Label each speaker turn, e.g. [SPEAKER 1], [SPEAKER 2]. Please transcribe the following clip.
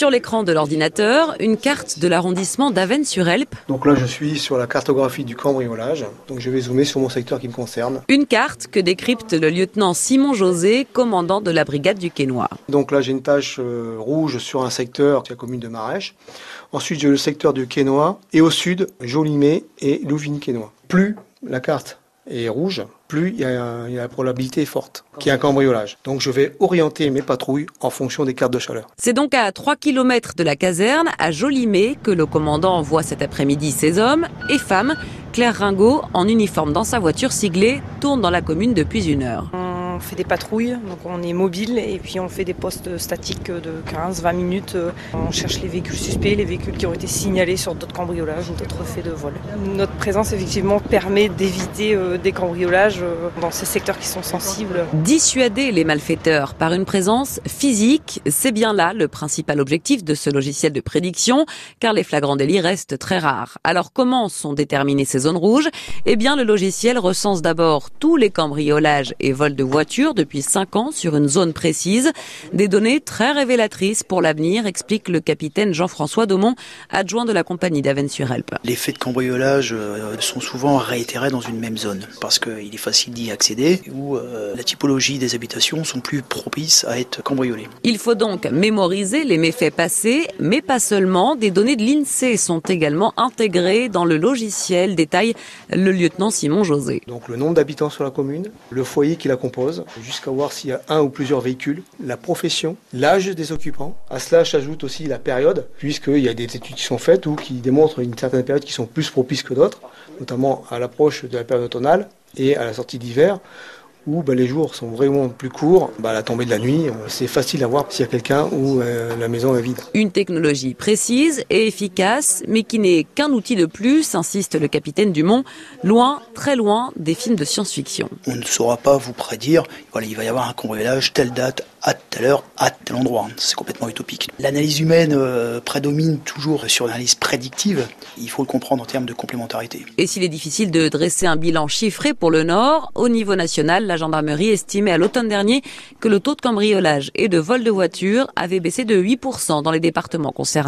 [SPEAKER 1] Sur l'écran de l'ordinateur, une carte de l'arrondissement d'Avennes-sur-Helpe.
[SPEAKER 2] Donc là, je suis sur la cartographie du cambriolage. Donc je vais zoomer sur mon secteur qui me concerne.
[SPEAKER 1] Une carte que décrypte le lieutenant Simon José, commandant de la brigade du Quénois.
[SPEAKER 2] Donc là, j'ai une tache euh, rouge sur un secteur, c'est la commune de Marèche. Ensuite, j'ai le secteur du Quénois. Et au sud, Jolimet et Louvigny-Quénois. Plus la carte est rouge, plus il y, a, la probabilité forte qu'il y ait un cambriolage. Donc je vais orienter mes patrouilles en fonction des cartes de chaleur.
[SPEAKER 1] C'est donc à 3 km de la caserne, à Jolimet, que le commandant envoie cet après-midi ses hommes et femmes. Claire Ringot, en uniforme dans sa voiture siglée, tourne dans la commune depuis une heure.
[SPEAKER 3] On fait des patrouilles, donc on est mobile et puis on fait des postes statiques de 15-20 minutes. On cherche les véhicules suspects, les véhicules qui ont été signalés sur d'autres cambriolages ou d'autres faits de vol. Notre présence effectivement permet d'éviter euh, des cambriolages euh, dans ces secteurs qui sont sensibles.
[SPEAKER 1] Dissuader les malfaiteurs par une présence physique, c'est bien là le principal objectif de ce logiciel de prédiction, car les flagrants délits restent très rares. Alors comment sont déterminées ces zones rouges? Eh bien le logiciel recense d'abord tous les cambriolages et vols de voitures depuis 5 ans sur une zone précise. Des données très révélatrices pour l'avenir, explique le capitaine Jean-François Daumont, adjoint de la compagnie d'Avennes-sur-Helpe.
[SPEAKER 4] Les faits de cambriolage euh, sont souvent réitérés dans une même zone parce qu'il est facile d'y accéder ou euh, la typologie des habitations sont plus propices à être cambriolées.
[SPEAKER 1] Il faut donc mémoriser les méfaits passés, mais pas seulement. Des données de l'INSEE sont également intégrées dans le logiciel, détaille le lieutenant Simon José.
[SPEAKER 2] Donc le nombre d'habitants sur la commune, le foyer qui la compose, jusqu'à voir s'il y a un ou plusieurs véhicules, la profession, l'âge des occupants. À cela s'ajoute aussi la période, puisqu'il y a des études qui sont faites ou qui démontrent une certaine période qui sont plus propices que d'autres, notamment à l'approche de la période automnale et à la sortie d'hiver où bah, les jours sont vraiment plus courts, bah, à la tombée de la nuit, euh, c'est facile à voir s'il y a quelqu'un ou euh, la maison est vide.
[SPEAKER 1] Une technologie précise et efficace, mais qui n'est qu'un outil de plus, insiste le capitaine Dumont, loin, très loin des films de science-fiction.
[SPEAKER 4] On ne saura pas vous prédire, voilà, il va y avoir un cambriolage, telle date, à telle heure, à tel endroit. C'est complètement utopique. L'analyse humaine euh, prédomine toujours sur l'analyse prédictive. Il faut le comprendre en termes de complémentarité.
[SPEAKER 1] Et s'il est difficile de dresser un bilan chiffré pour le Nord, au niveau national, la gendarmerie estimait à l'automne dernier que le taux de cambriolage et de vol de voitures avait baissé de 8% dans les départements concernés.